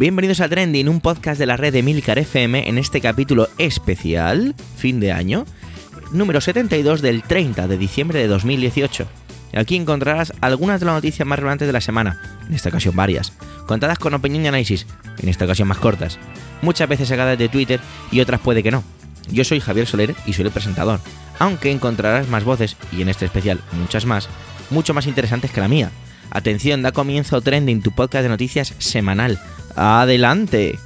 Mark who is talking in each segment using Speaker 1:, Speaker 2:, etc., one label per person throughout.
Speaker 1: Bienvenidos a Trending, un podcast de la red de Milcar FM en este capítulo especial, fin de año, número 72 del 30 de diciembre de 2018. Aquí encontrarás algunas de las noticias más relevantes de la semana, en esta ocasión varias, contadas con opinión y análisis, en esta ocasión más cortas, muchas veces sacadas de Twitter y otras puede que no. Yo soy Javier Soler y soy el presentador, aunque encontrarás más voces, y en este especial muchas más, mucho más interesantes que la mía. Atención, da comienzo Trending, tu podcast de noticias semanal. ¡Adelante!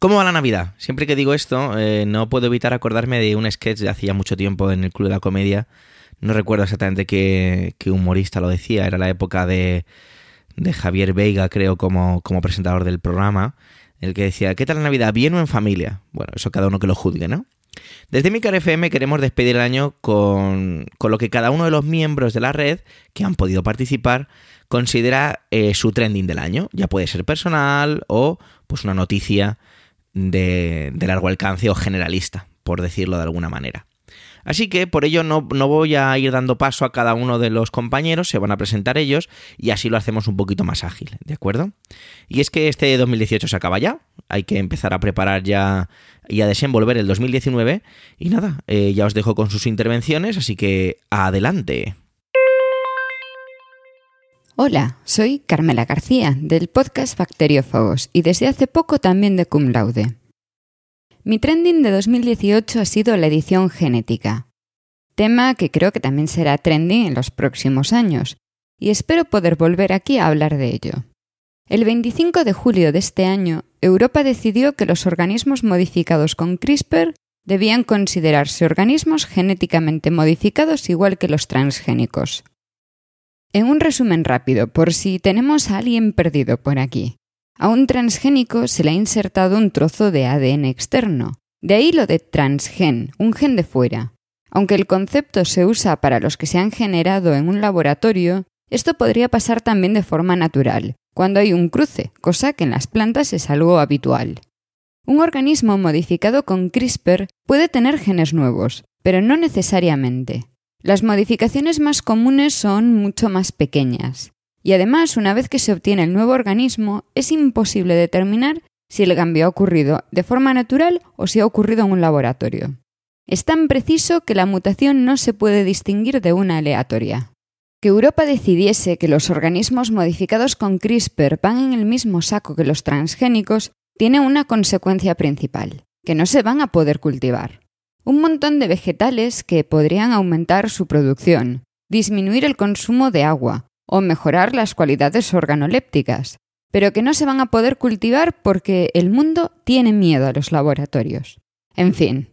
Speaker 1: ¿Cómo va la Navidad? Siempre que digo esto, eh, no puedo evitar acordarme de un sketch de hacía mucho tiempo en el Club de la Comedia. No recuerdo exactamente qué, humorista lo decía, era la época de, Javier Veiga, creo, como, como presentador del programa, el que decía, ¿qué tal la Navidad? ¿Bien o en familia? Bueno, eso cada uno que lo juzgue, ¿no? Desde Micar FM queremos despedir el año con, con, lo que cada uno de los miembros de la red que han podido participar considera eh, su trending del año. Ya puede ser personal o pues una noticia de, largo alcance o generalista, por decirlo de alguna manera. Así que por ello no, no, voy a ir dando paso a cada uno de los compañeros, se van a presentar ellos y así lo hacemos un poquito más ágil, ¿de acuerdo? Y es que este 2018 se acaba ya, hay que empezar a preparar ya y a desenvolver el 2019 y nada, eh, ya os dejo con sus intervenciones, así que adelante.
Speaker 2: Hola, soy Carmela García del podcast Bacteriófagos y desde hace poco también de Cum Laude. Mi trending de 2018 ha sido la edición genética, tema que creo que también será trending en los próximos años, y espero poder volver aquí a hablar de ello. El 25 de julio de este año, Europa decidió que los organismos modificados con CRISPR debían considerarse organismos genéticamente modificados igual que los transgénicos. En un resumen rápido, por si tenemos a alguien perdido por aquí. A un transgénico se le ha insertado un trozo de ADN externo. De ahí lo de transgen, un gen de fuera. Aunque el concepto se usa para los que se han generado en un laboratorio, esto podría pasar también de forma natural, cuando hay un cruce, cosa que en las plantas es algo habitual. Un organismo modificado con CRISPR puede tener genes nuevos, pero no necesariamente. Las modificaciones más comunes son mucho más pequeñas. Y además, una vez que se obtiene el nuevo organismo, es imposible determinar si el cambio ha ocurrido de forma natural o si ha ocurrido en un laboratorio. Es tan preciso que la mutación no se puede distinguir de una aleatoria. Que Europa decidiese que los organismos modificados con CRISPR van en el mismo saco que los transgénicos tiene una consecuencia principal, que no se van a poder cultivar un montón de vegetales que podrían aumentar su producción, disminuir el consumo de agua o mejorar las cualidades organolépticas, pero que no se van a poder cultivar porque el mundo tiene miedo a los laboratorios. En fin.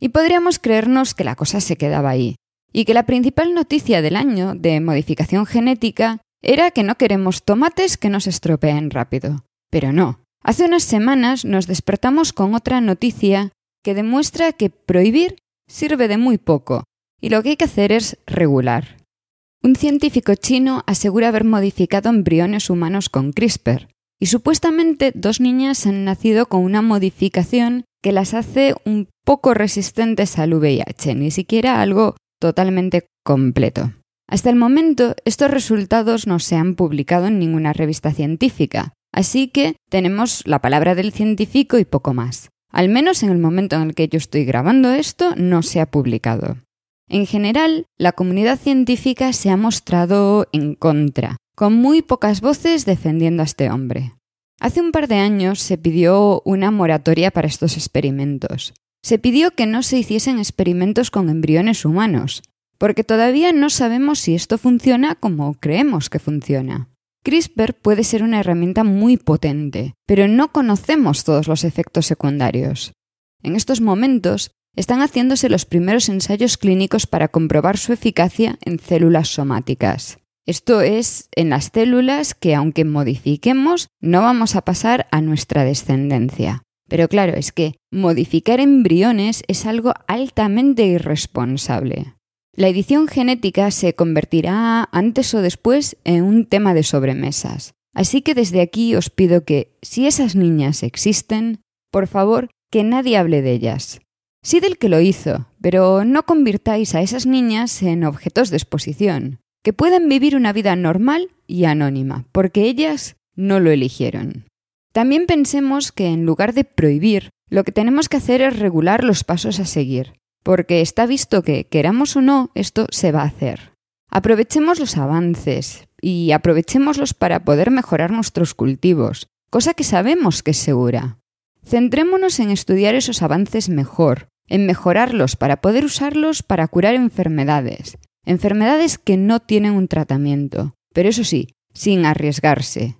Speaker 2: Y podríamos creernos que la cosa se quedaba ahí, y que la principal noticia del año de modificación genética era que no queremos tomates que nos estropeen rápido. Pero no. Hace unas semanas nos despertamos con otra noticia que demuestra que prohibir sirve de muy poco y lo que hay que hacer es regular. Un científico chino asegura haber modificado embriones humanos con CRISPR y supuestamente dos niñas han nacido con una modificación que las hace un poco resistentes al VIH, ni siquiera algo totalmente completo. Hasta el momento, estos resultados no se han publicado en ninguna revista científica, así que tenemos la palabra del científico y poco más. Al menos en el momento en el que yo estoy grabando esto, no se ha publicado. En general, la comunidad científica se ha mostrado en contra, con muy pocas voces defendiendo a este hombre. Hace un par de años se pidió una moratoria para estos experimentos. Se pidió que no se hiciesen experimentos con embriones humanos, porque todavía no sabemos si esto funciona como creemos que funciona. CRISPR puede ser una herramienta muy potente, pero no conocemos todos los efectos secundarios. En estos momentos, están haciéndose los primeros ensayos clínicos para comprobar su eficacia en células somáticas. Esto es, en las células que aunque modifiquemos, no vamos a pasar a nuestra descendencia. Pero claro, es que modificar embriones es algo altamente irresponsable. La edición genética se convertirá antes o después en un tema de sobremesas. Así que desde aquí os pido que, si esas niñas existen, por favor, que nadie hable de ellas. Sí del que lo hizo, pero no convirtáis a esas niñas en objetos de exposición, que pueden vivir una vida normal y anónima, porque ellas no lo eligieron. También pensemos que en lugar de prohibir, lo que tenemos que hacer es regular los pasos a seguir, porque está visto que, queramos o no, esto se va a hacer. Aprovechemos los avances y aprovechémoslos para poder mejorar nuestros cultivos, cosa que sabemos que es segura. Centrémonos en estudiar esos avances mejor, en mejorarlos para poder usarlos para curar enfermedades, enfermedades que no tienen un tratamiento, pero eso sí, sin arriesgarse.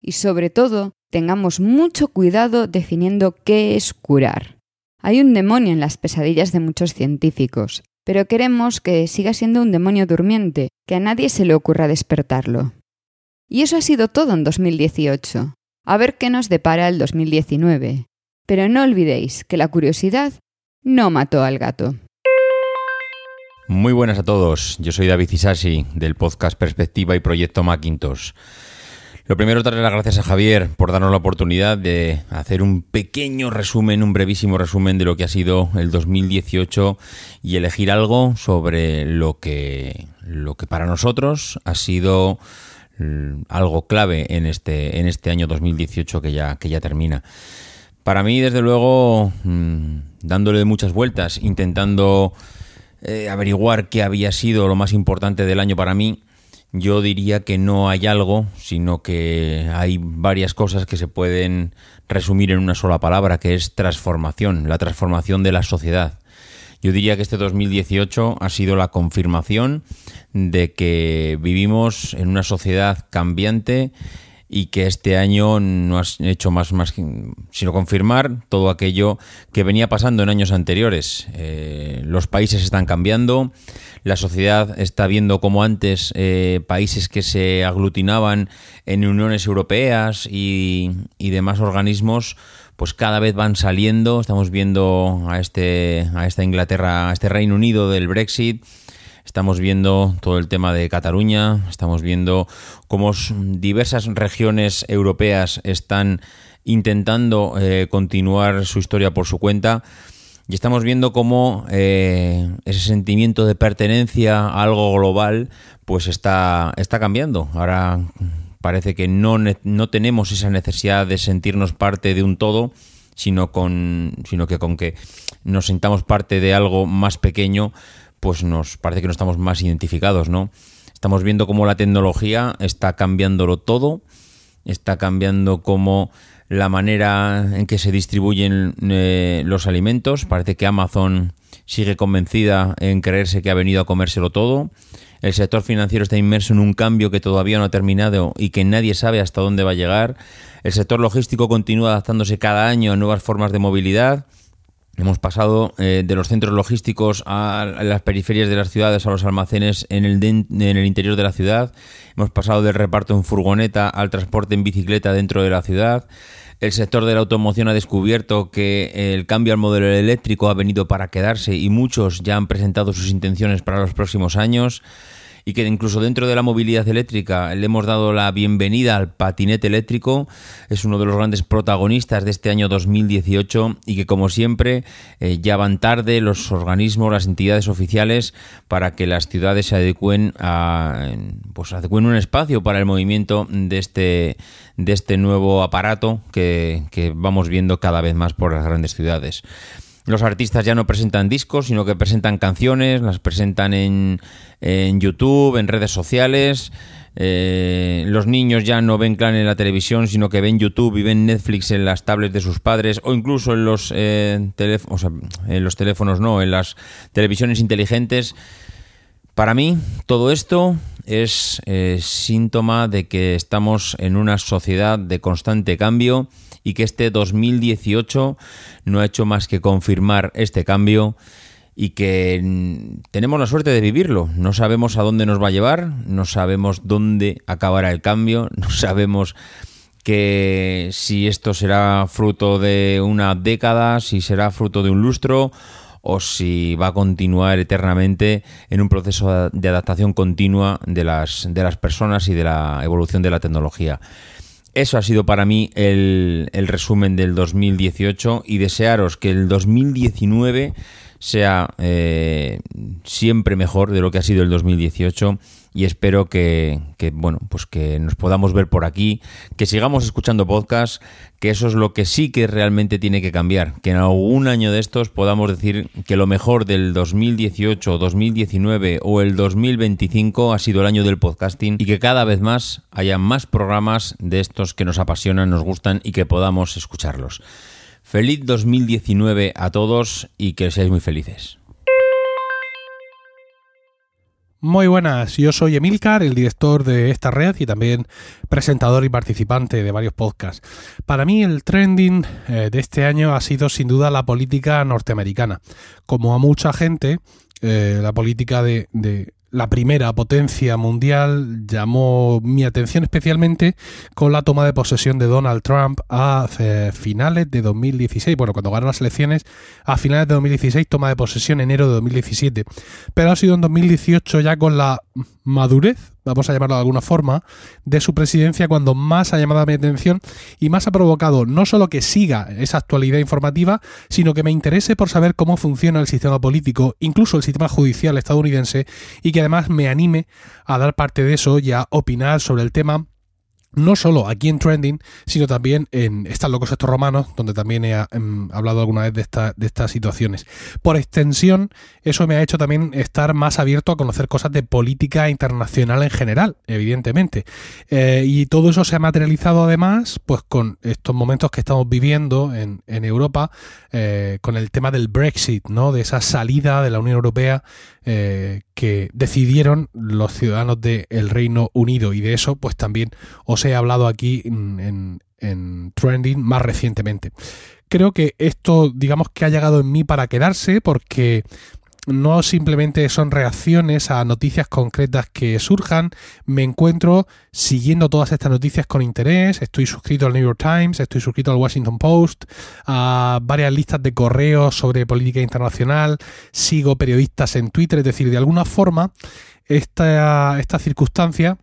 Speaker 2: Y sobre todo, tengamos mucho cuidado definiendo qué es curar. Hay un demonio en las pesadillas de muchos científicos, pero queremos que siga siendo un demonio durmiente, que a nadie se le ocurra despertarlo. Y eso ha sido todo en 2018. A ver qué nos depara el 2019. Pero no olvidéis que la curiosidad no mató al gato.
Speaker 3: Muy buenas a todos, yo soy David Isasi del podcast Perspectiva y Proyecto Macintosh. Lo primero, darle las gracias a Javier por darnos la oportunidad de hacer un pequeño resumen, un brevísimo resumen de lo que ha sido el 2018 y elegir algo sobre lo que, lo que para nosotros ha sido mm, algo clave en este, en este año 2018 que ya, que ya termina. Para mí, desde luego, mm, dándole muchas vueltas, intentando eh, averiguar qué había sido lo más importante del año para mí, yo diría que no hay algo, sino que hay varias cosas que se pueden resumir en una sola palabra, que es transformación, la transformación de la sociedad. Yo diría que este 2018 ha sido la confirmación de que vivimos en una sociedad cambiante y que este año no has hecho más, más sino confirmar todo aquello que venía pasando en años anteriores. Eh, los países están cambiando, la sociedad está viendo como antes eh, países que se aglutinaban en uniones europeas y, y demás organismos pues cada vez van saliendo, estamos viendo a este a esta Inglaterra, a este Reino Unido del Brexit, Estamos viendo todo el tema de Cataluña, estamos viendo cómo diversas regiones europeas están intentando eh, continuar su historia por su cuenta. Y estamos viendo cómo eh, ese sentimiento de pertenencia a algo global pues está, está cambiando. Ahora parece que no, no tenemos esa necesidad de sentirnos parte de un todo, sino, con, sino que con que nos sintamos parte de algo más pequeño, pues nos parece que no estamos más identificados, ¿no? Estamos viendo cómo la tecnología está cambiándolo todo, está cambiando cómo la manera en que se distribuyen eh, los alimentos. Parece que Amazon sigue convencida en creerse que ha venido a comérselo todo. El sector financiero está inmerso en un cambio que todavía no ha terminado y que nadie sabe hasta dónde va a llegar. El sector logístico continúa adaptándose cada año a nuevas formas de movilidad. Hemos pasado eh, de los centros logísticos a las periferias de las ciudades, a los almacenes en el, en el interior de la ciudad. Hemos pasado del reparto en furgoneta al transporte en bicicleta dentro de la ciudad. El sector de la automoción ha descubierto que el cambio al modelo eléctrico ha venido para quedarse y muchos ya han presentado sus intenciones para los próximos años y que incluso dentro de la movilidad eléctrica le hemos dado la bienvenida al patinete eléctrico. Es uno de los grandes protagonistas de este año 2018 y que como siempre eh, ya van tarde los organismos, las entidades oficiales para que las ciudades se adecuen a pues adecuen un espacio para el movimiento de este de este nuevo aparato que, que vamos viendo cada vez más por las grandes ciudades. Los artistas ya no presentan discos, sino que presentan canciones, las presentan en, en YouTube, en redes sociales. Eh, los niños ya no ven Clan en la televisión, sino que ven YouTube y ven Netflix en las tablets de sus padres o incluso en los, eh, teléfonos, no, en las televisiones inteligentes. Para mí, todo esto es eh, síntoma de que estamos en una sociedad de constante cambio y que este 2018 no ha hecho más que confirmar este cambio y que mm, tenemos la suerte de vivirlo. No sabemos a dónde nos va a llevar, no sabemos dónde acabará el cambio, no sabemos que si esto será fruto de una década, si será fruto de un lustro o si va a continuar eternamente en un proceso de adaptación continua de las, de las personas y de la evolución de la tecnología. Eso ha sido para mí el, resumen del 2018 y desearos que el 2019 sea eh, siempre mejor de lo que ha sido el 2018 y espero que, bueno pues que nos podamos ver por aquí que sigamos escuchando podcast que eso es lo que sí que realmente tiene que cambiar que en algún año de estos podamos decir que lo mejor del 2018 2019 o el 2025 ha sido el año del podcasting y que cada vez más haya más programas de estos que nos apasionan nos gustan y que podamos escucharlos Feliz 2019 a todos y que seáis muy felices.
Speaker 4: Muy buenas, yo soy Emilcar, el director de esta red y también presentador y participante de varios podcasts. Para mí el trending eh, de este año ha sido sin duda la política norteamericana. Como a mucha gente, eh, la política de, la primera potencia mundial llamó mi atención especialmente con la toma de posesión de Donald Trump a eh, finales de 2016. Bueno, cuando ganó las elecciones, a finales de 2016, toma de posesión enero de 2017. Pero ha sido en 2018 ya con la madurez, vamos a llamarlo de alguna forma, de su presidencia cuando más ha llamado mi atención y más ha provocado no solo que siga esa actualidad informativa, sino que me interese por saber cómo funciona el sistema político, incluso el sistema judicial estadounidense, y que además me anime a dar parte de eso y a opinar sobre el tema no solo aquí en Trending, sino también en Están locos estos romanos, donde también he em, hablado alguna vez de, de estas situaciones. Por extensión, eso me ha hecho también estar más abierto a conocer cosas de política internacional en general, evidentemente. Eh, y todo eso se ha materializado además, pues con estos momentos que estamos viviendo en, Europa, eh, con el tema del Brexit, ¿no? De esa salida de la Unión Europea eh, que decidieron los ciudadanos del Reino Unido y de eso pues también os he hablado aquí en, en Trending más recientemente. Creo que esto digamos que ha llegado en mí para quedarse porque no simplemente son reacciones a noticias concretas que surjan, me encuentro siguiendo todas estas noticias con interés, estoy suscrito al New York Times, estoy suscrito al Washington Post, a varias listas de correos sobre política internacional, sigo periodistas en Twitter, es decir, de alguna forma esta, esta circunstancia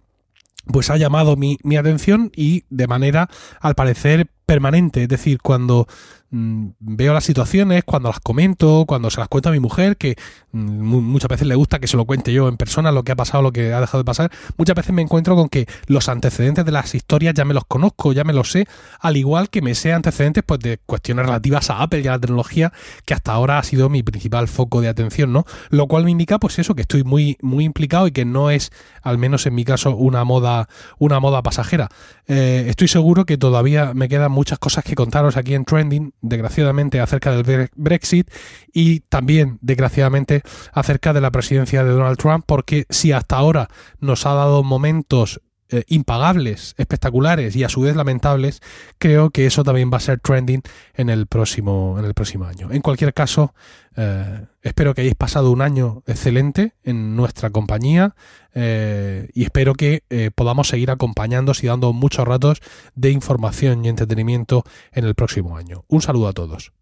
Speaker 4: pues ha llamado mi, mi atención y de manera, al parecer, permanente. Es decir, cuando Mm, veo las situaciones, cuando las comento, cuando se las cuento a mi mujer, que mm, muchas veces le gusta que se lo cuente yo en persona, lo que ha pasado, lo que ha dejado de pasar, muchas veces me encuentro con que los antecedentes de las historias ya me los conozco, ya me los sé, al igual que me sé antecedentes pues de cuestiones relativas a Apple y a la tecnología, que hasta ahora ha sido mi principal foco de atención, ¿no? Lo cual me indica pues eso, que estoy muy, muy implicado y que no es, al menos en mi caso, una moda, una moda pasajera. Eh, estoy seguro que todavía me quedan muchas cosas que contaros aquí en Trending, desgraciadamente, acerca del Brexit y también, desgraciadamente, acerca de la presidencia de Donald Trump, porque si hasta ahora nos ha dado momentos eh, impagables, espectaculares y a su vez lamentables, creo que eso también va a ser trending en el próximo, en el próximo año. En cualquier caso, eh, espero que hayáis pasado un año excelente en nuestra compañía eh, y espero que podamos seguir acompañándoos y dando muchos ratos de información y entretenimiento en el próximo año. Un saludo a todos.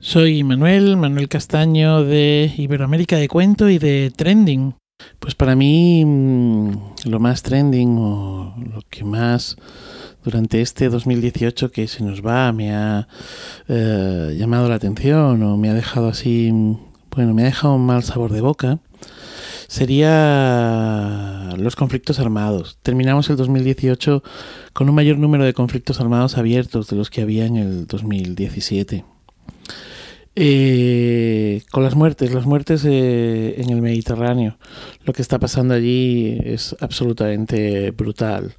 Speaker 5: Soy Manuel, Manuel Castaño de Iberoamérica de Cuento y de Trending. Pues para mí mm, lo más trending o lo que más durante este 2018 que se nos va me ha eh, llamado la atención o me ha dejado así, bueno, me ha dejado un mal sabor de boca sería los conflictos armados. Terminamos el 2018 con un mayor número de conflictos armados abiertos de los que había en el 2017. Eh, con las muertes, las muertes eh, en el Mediterráneo, lo que está pasando allí es absolutamente brutal.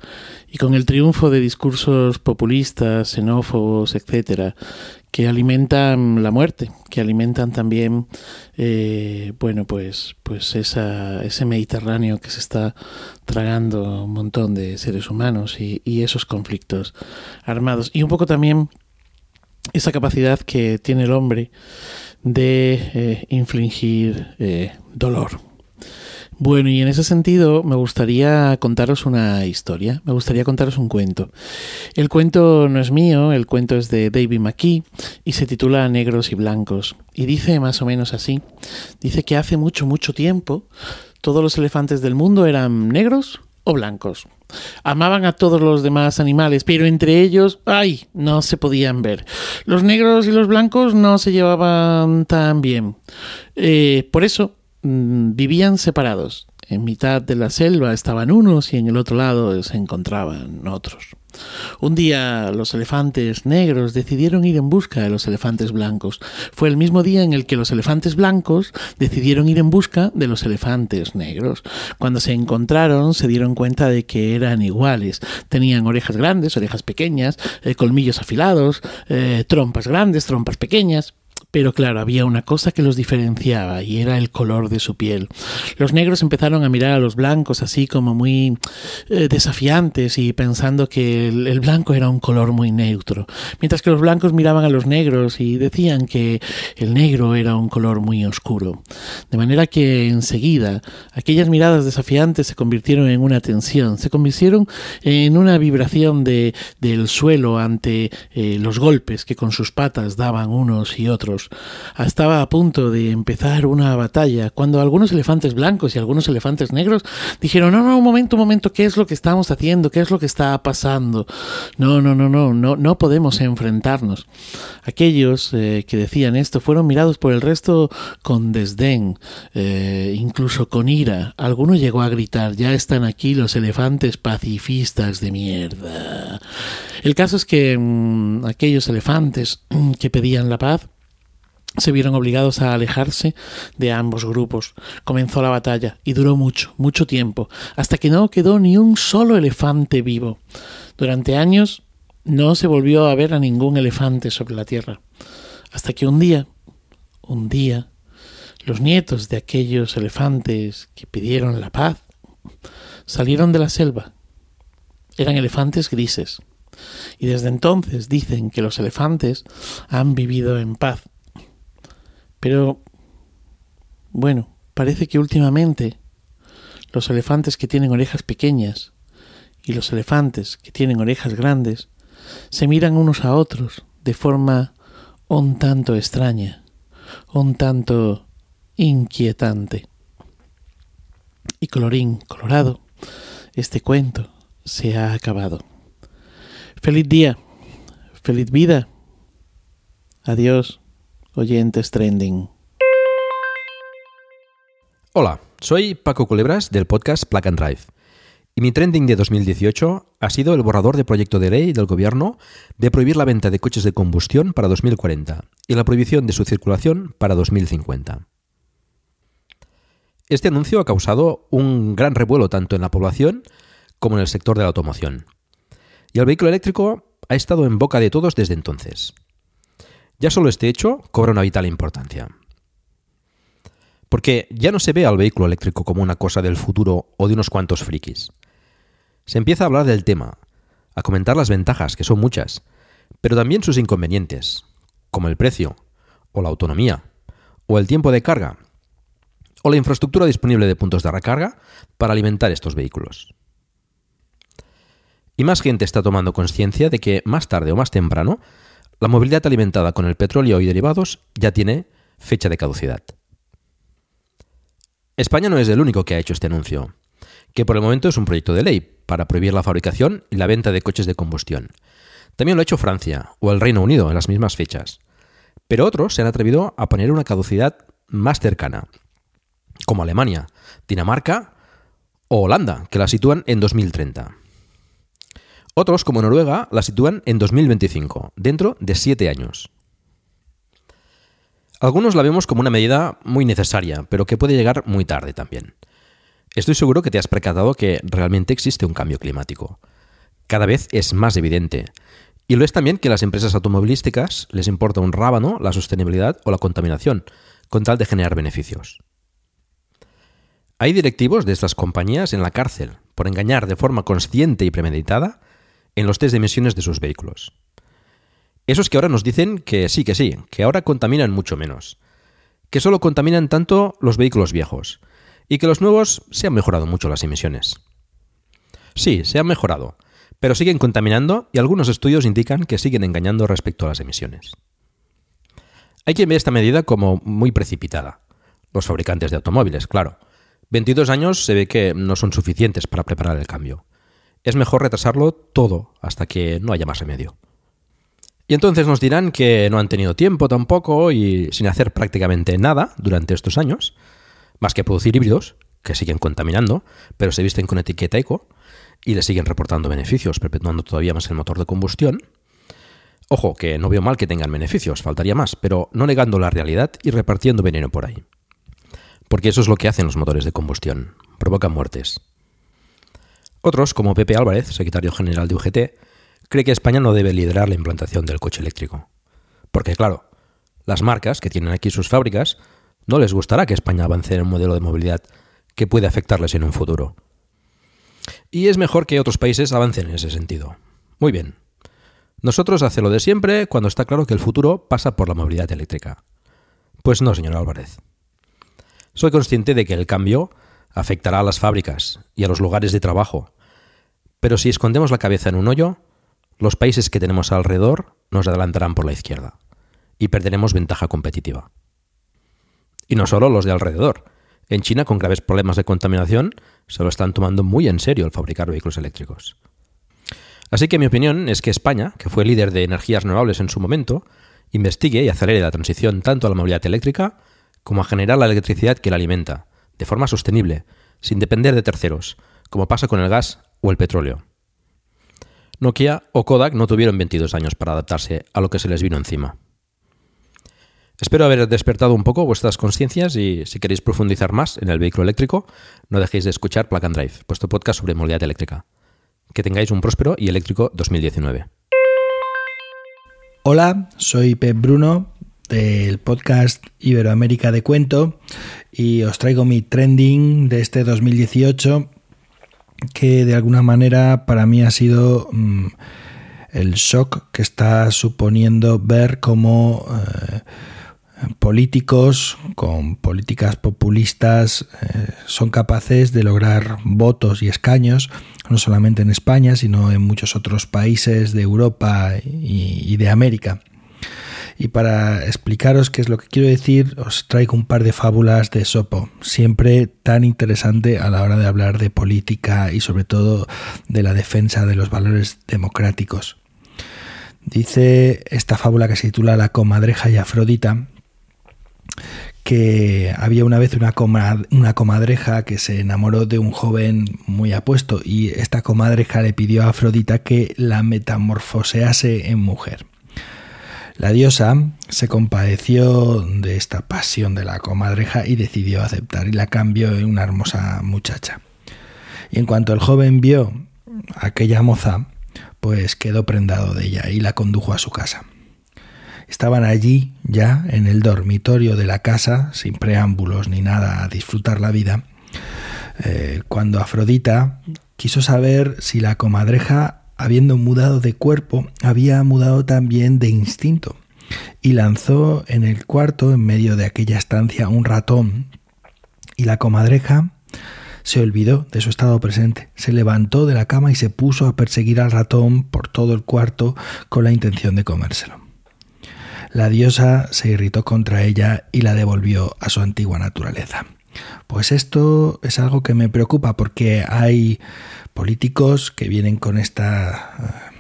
Speaker 5: Y con el triunfo de discursos populistas, xenófobos, etcétera, que alimentan la muerte, que alimentan también, eh, bueno, pues, pues esa, ese Mediterráneo que se está tragando un montón de seres humanos y, y esos conflictos armados. Y un poco también esa capacidad que tiene el hombre de eh, infligir eh, dolor. Bueno, y en ese sentido me gustaría contaros una historia, me gustaría contaros un cuento. El cuento no es mío, el cuento es de David McKee y se titula Negros y Blancos. Y dice más o menos así, dice que hace mucho, mucho tiempo todos los elefantes del mundo eran negros o blancos. Amaban a todos los demás animales, pero entre ellos, ay, no se podían ver. Los negros y los blancos no se llevaban tan bien. Eh, por eso mm, vivían separados. En mitad de la selva estaban unos y en el otro lado se encontraban otros. Un día los elefantes negros decidieron ir en busca de los elefantes blancos. Fue el mismo día en el que los elefantes blancos decidieron ir en busca de los elefantes negros. Cuando se encontraron se dieron cuenta de que eran iguales. Tenían orejas grandes, orejas pequeñas, eh, colmillos afilados, eh, trompas grandes, trompas pequeñas. Pero claro, había una cosa que los diferenciaba y era el color de su piel. Los negros empezaron a mirar a los blancos así como muy eh, desafiantes y pensando que el, blanco era un color muy neutro, mientras que los blancos miraban a los negros y decían que el negro era un color muy oscuro. De manera que enseguida aquellas miradas desafiantes se convirtieron en una tensión, se convirtieron en una vibración de, del suelo ante eh, los golpes que con sus patas daban unos y otros estaba a punto de empezar una batalla cuando algunos elefantes blancos y algunos elefantes negros dijeron, no, no, un momento, un momento, ¿qué es lo que estamos haciendo? ¿Qué es lo que está pasando? No, no, no, no, no, no podemos enfrentarnos. Aquellos eh, que decían esto fueron mirados por el resto con desdén, eh, incluso con ira. Alguno llegó a gritar, ya están aquí los elefantes pacifistas de mierda. El caso es que mmm, aquellos elefantes que pedían la paz se vieron obligados a alejarse de ambos grupos. Comenzó la batalla y duró mucho, mucho tiempo, hasta que no quedó ni un solo elefante vivo. Durante años no se volvió a ver a ningún elefante sobre la tierra, hasta que un día, un día, los nietos de aquellos elefantes que pidieron la paz salieron de la selva. Eran elefantes grises. Y desde entonces dicen que los elefantes han vivido en paz pero, bueno, parece que últimamente los elefantes que tienen orejas pequeñas y los elefantes que tienen orejas grandes se miran unos a otros de forma un tanto extraña, un tanto inquietante. Y colorín colorado, este cuento se ha acabado. Feliz día, feliz vida. Adiós oyentes trending.
Speaker 6: Hola, soy Paco Culebras del podcast Plug and Drive. Y mi trending de 2018 ha sido el borrador de proyecto de ley del Gobierno de prohibir la venta de coches de combustión para 2040 y la prohibición de su circulación para 2050. Este anuncio ha causado un gran revuelo tanto en la población como en el sector de la automoción. Y el vehículo eléctrico ha estado en boca de todos desde entonces. Ya solo este hecho cobra una vital importancia. Porque ya no se ve al vehículo eléctrico como una cosa del futuro o de unos cuantos frikis. Se empieza a hablar del tema, a comentar las ventajas, que son muchas, pero también sus inconvenientes, como el precio, o la autonomía, o el tiempo de carga, o la infraestructura disponible de puntos de recarga para alimentar estos vehículos. Y más gente está tomando conciencia de que más tarde o más temprano la movilidad alimentada con el petróleo y derivados ya tiene fecha de caducidad. España no es el único que ha hecho este anuncio, que por el momento es un proyecto de ley para prohibir la fabricación y la venta de coches de combustión. También lo ha hecho Francia o el Reino Unido en las mismas fechas. Pero otros se han atrevido a poner una caducidad más cercana, como Alemania, Dinamarca o Holanda, que la sitúan en 2030. Otros, como Noruega, la sitúan en 2025, dentro de siete años. Algunos la vemos como una medida muy necesaria, pero que puede llegar muy tarde también. Estoy seguro que te has percatado que realmente existe un cambio climático. Cada vez es más evidente. Y lo es también que a las empresas automovilísticas les importa un rábano la sostenibilidad o la contaminación, con tal de generar beneficios. Hay directivos de estas compañías en la cárcel por engañar de forma consciente y premeditada en los test de emisiones de sus vehículos. Esos que ahora nos dicen que sí, que sí, que ahora contaminan mucho menos, que solo contaminan tanto los vehículos viejos y que los nuevos se han mejorado mucho las emisiones. Sí, se han mejorado, pero siguen contaminando y algunos estudios indican que siguen engañando respecto a las emisiones. Hay quien ve esta medida como muy precipitada, los fabricantes de automóviles, claro, 22 años se ve que no son suficientes para preparar el cambio. Es mejor retrasarlo todo hasta que no haya más remedio. Y entonces nos dirán que no han tenido tiempo tampoco y sin hacer prácticamente nada durante estos años, más que producir híbridos, que siguen contaminando, pero se visten con etiqueta eco y le siguen reportando beneficios, perpetuando todavía más el motor de combustión. Ojo, que no veo mal que tengan beneficios, faltaría más, pero no negando la realidad y repartiendo veneno por ahí. Porque eso es lo que hacen los motores de combustión, provocan muertes. Otros, como Pepe Álvarez, secretario general de UGT, cree que España no debe liderar la implantación del coche eléctrico. Porque claro, las marcas que tienen aquí sus fábricas no les gustará que España avance en un modelo de movilidad que puede afectarles en un futuro. Y es mejor que otros países avancen en ese sentido. Muy bien. Nosotros hacemos lo de siempre cuando está claro que el futuro pasa por la movilidad eléctrica. Pues no, señor Álvarez. Soy consciente de que el cambio afectará a las fábricas y a los lugares de trabajo. Pero si escondemos la cabeza en un hoyo, los países que tenemos alrededor nos adelantarán por la izquierda y perderemos ventaja competitiva. Y no solo los de alrededor. En China, con graves problemas de contaminación, se lo están tomando muy en serio el fabricar vehículos eléctricos. Así que mi opinión es que España, que fue líder de energías renovables en su momento, investigue y acelere la transición tanto a la movilidad eléctrica como a generar la electricidad que la alimenta, de forma sostenible, sin depender de terceros, como pasa con el gas o el petróleo. Nokia o Kodak no tuvieron 22 años para adaptarse a lo que se les vino encima. Espero haber despertado un poco vuestras conciencias y si queréis profundizar más en el vehículo eléctrico, no dejéis de escuchar Plug and Drive, vuestro podcast sobre movilidad eléctrica. Que tengáis un próspero y eléctrico 2019.
Speaker 7: Hola, soy Pep Bruno del podcast Iberoamérica de Cuento y os traigo mi trending de este 2018 que de alguna manera para mí ha sido mm, el shock que está suponiendo ver cómo eh, políticos con políticas populistas eh, son capaces de lograr votos y escaños, no solamente en España, sino en muchos otros países de Europa y, de América. Y para explicaros qué es lo que quiero decir, os traigo un par de fábulas de Sopo, siempre tan interesante a la hora de hablar de política y sobre todo de la defensa de los valores democráticos. Dice esta fábula que se titula La comadreja y Afrodita, que había una vez una, una comadreja que se enamoró de un joven muy apuesto y esta comadreja le pidió a Afrodita que la metamorfosease en mujer. La diosa se compadeció de esta pasión de la comadreja y decidió aceptar y la cambió en una hermosa muchacha. Y en cuanto el joven vio a aquella moza, pues quedó prendado de ella y la condujo a su casa. Estaban allí, ya en el dormitorio de la casa, sin preámbulos ni nada, a disfrutar la vida, eh, cuando Afrodita quiso saber si la comadreja, habiendo mudado de cuerpo, había mudado también de instinto, y lanzó en el cuarto, en medio de aquella estancia, un ratón, y la comadreja se olvidó de su estado presente, se levantó de la cama y se puso a perseguir al ratón por todo el cuarto con la intención de comérselo. La diosa se irritó contra ella y la devolvió a su antigua naturaleza. Pues esto es algo que me preocupa porque hay políticos que vienen con esta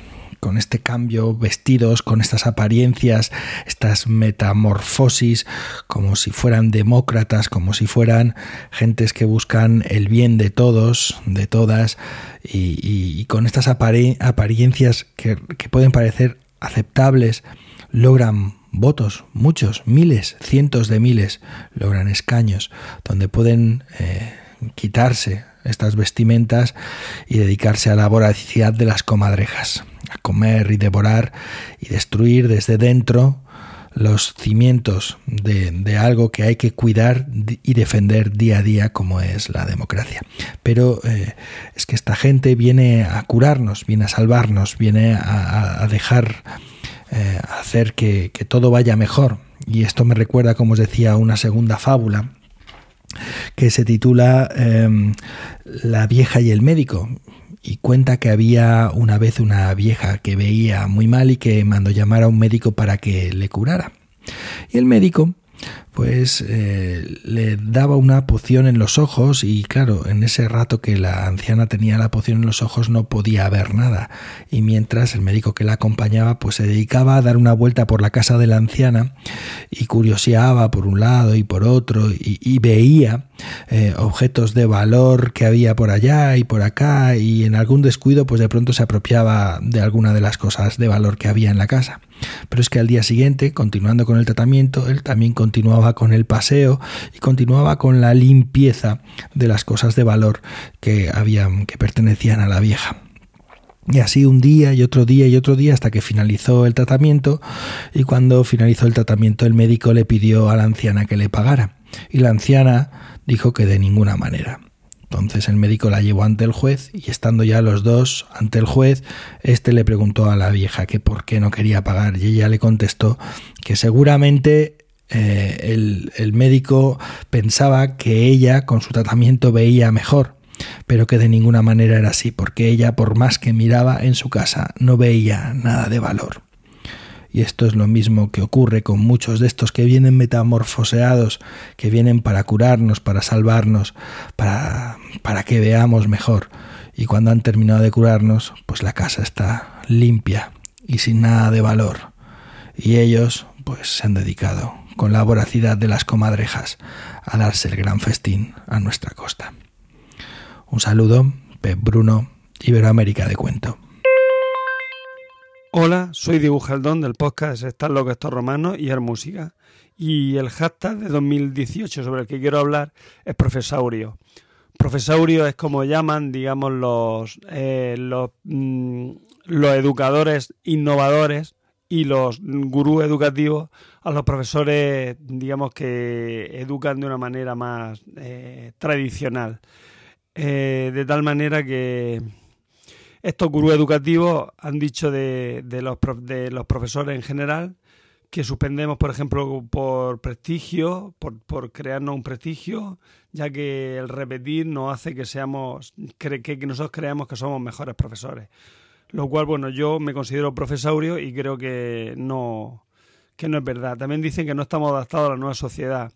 Speaker 7: con este cambio vestidos, con estas apariencias, estas metamorfosis, como si fueran demócratas, como si fueran gentes que buscan el bien de todos, de todas, y, con estas apariencias que, pueden parecer aceptables, logran votos, muchos, miles, cientos de miles, logran escaños donde pueden eh, quitarse estas vestimentas y dedicarse a la voracidad de las comadrejas, a comer y devorar y destruir desde dentro los cimientos de, algo que hay que cuidar y defender día a día como es la democracia. Pero eh, es que esta gente viene a curarnos, viene a salvarnos, viene a dejar eh, hacer que, todo vaya mejor. Y esto me recuerda, como os decía, una segunda fábula que se titula em, La vieja y el médico. Y cuenta que había una vez una vieja que veía muy mal y que mandó llamar a un médico para que le curara. Y el médico pues eh, le daba una poción en los ojos y claro, en ese rato que la anciana tenía la poción en los ojos no podía ver nada y mientras el médico que la acompañaba pues se dedicaba a dar una vuelta por la casa de la anciana y curioseaba por un lado y por otro y, veía eh, objetos de valor que había por allá y por acá y en algún descuido pues de pronto se apropiaba de alguna de las cosas de valor que había en la casa. Pero es que al día siguiente, continuando con el tratamiento, él también con el paseo y continuaba con la limpieza de las cosas de valor que habían que pertenecían a la vieja. Y así un día y otro día y otro día hasta que finalizó el tratamiento y cuando finalizó el tratamiento el médico le pidió a la anciana que le pagara y la anciana dijo que de ninguna manera. Entonces el médico la llevó ante el juez y estando ya los dos ante el juez, éste le preguntó a la vieja que por qué no quería pagar y ella le contestó que seguramente eh, el, el médico pensaba que ella con su tratamiento veía mejor, pero que de ninguna manera era así, porque ella por más que miraba en su casa no veía nada de valor. Y esto es lo mismo que ocurre con muchos de estos que vienen metamorfoseados, que vienen para curarnos, para salvarnos, para, para que veamos mejor. Y cuando han terminado de curarnos, pues la casa está limpia y sin nada de valor. Y ellos, pues se han dedicado, con la voracidad de las comadrejas, a darse el gran festín a nuestra costa. Un saludo, Pep Bruno, Iberoamérica de Cuento.
Speaker 8: Hola, soy Dibujaldón del podcast Están locos estos romanos y Música. Y el hashtag de 2018 sobre el que quiero hablar es profesaurio. Profesaurio es como llaman, digamos, los, eh, los, mm, los educadores innovadores y los gurús educativos a los profesores, digamos, que educan de una manera más eh, tradicional. Eh, de tal manera que estos gurús educativos han dicho de, los, de los profesores en general que suspendemos, por ejemplo, por prestigio, por, crearnos un prestigio, ya que el repetir nos hace que seamos, que, nosotros creamos que somos mejores profesores. Lo cual, bueno, yo me considero profesaurio y creo que no, que no es verdad. También dicen que no estamos adaptados a la nueva sociedad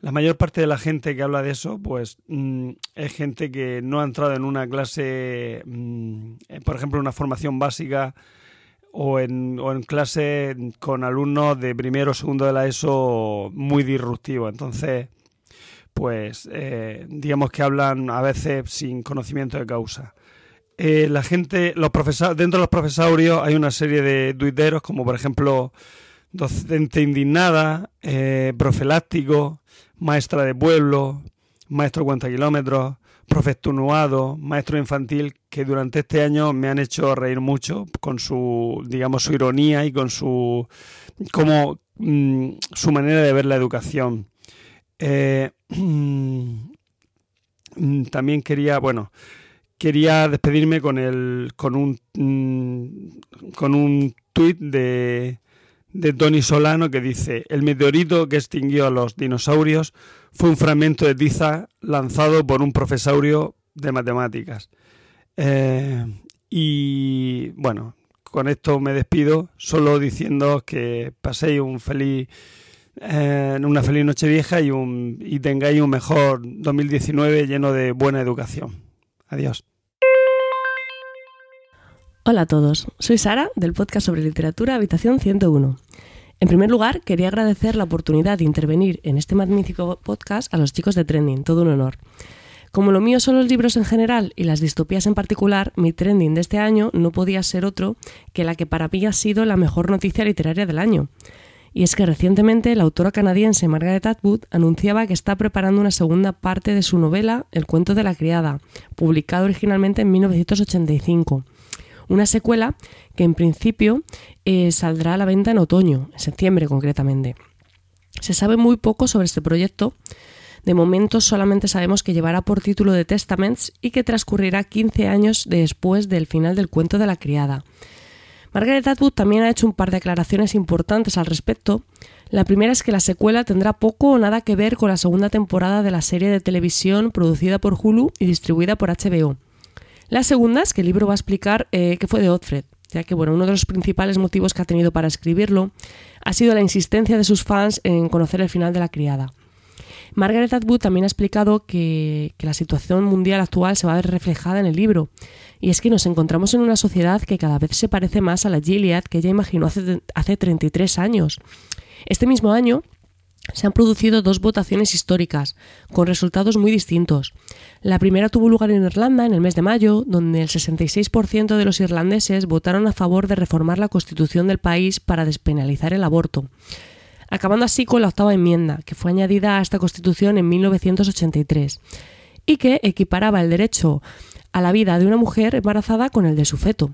Speaker 8: la mayor parte de la gente que habla de eso, pues mm, es gente que no ha entrado en una clase, mm, eh, por ejemplo, una formación básica o en, clase con alumnos de primero o segundo de la ESO muy disruptivo. Entonces, pues eh, digamos que hablan a veces sin conocimiento de causa. Eh, la gente, los profesores, dentro de los profesorios hay una serie de tuiteros como por ejemplo docente indignada, profiláctico, maestra de pueblo, maestro cuenta kilómetros, profestunuado, maestro infantil, que durante este año me han hecho reír mucho con su, digamos, su ironía y con su, como, mm, su manera de ver la educación. Eh, también quería, bueno, quería despedirme con el, con un, mm, con un tuit de, de Tony Solano que dice, el meteorito que extinguió a los dinosaurios fue un fragmento de tiza lanzado por un profesaurio de matemáticas. Eh, y bueno, con esto me despido, solo diciendo que paséis un feliz, eh, una feliz noche vieja y, un, y tengáis un mejor 2019 lleno de buena educación. Adiós.
Speaker 9: Hola a todos, soy Sara del podcast sobre literatura Habitación 101. En primer lugar, quería agradecer la oportunidad de intervenir en este magnífico podcast a los chicos de Trending, todo un honor. Como lo mío son los libros en general y las distopías en particular, mi trending de este año no podía ser otro que la que para mí ha sido la mejor noticia literaria del año. Y es que recientemente la autora canadiense Margaret Atwood anunciaba que está preparando una segunda parte de su novela El cuento de la criada, publicada originalmente en 1985 una secuela que en principio eh, saldrá a la venta en otoño, en septiembre concretamente. Se sabe muy poco sobre este proyecto. De momento solamente sabemos que llevará por título de Testaments y que transcurrirá 15 años después del final del cuento de la criada. Margaret Atwood también ha hecho un par de declaraciones importantes al respecto. La primera es que la secuela tendrá poco o nada que ver con la segunda temporada de la serie de televisión producida por Hulu y distribuida por HBO. La segunda es que el libro va a explicar eh, qué fue de Otfred, ya que bueno, uno de los principales motivos que ha tenido para escribirlo ha sido la insistencia de sus fans en conocer el final de la criada. Margaret Atwood también ha explicado que, la situación mundial actual se va a ver reflejada en el libro, y es que nos encontramos en una sociedad que cada vez se parece más a la Gilead que ella imaginó hace, hace 33 años. Este mismo año, se han producido dos votaciones históricas, con resultados muy distintos. La primera tuvo lugar en Irlanda en el mes de mayo, donde el 66% de los irlandeses votaron a favor de reformar la constitución del país para despenalizar el aborto, acabando así con la octava enmienda, que fue añadida a esta constitución en 1983, y que equiparaba el derecho a la vida de una mujer embarazada con el de su feto.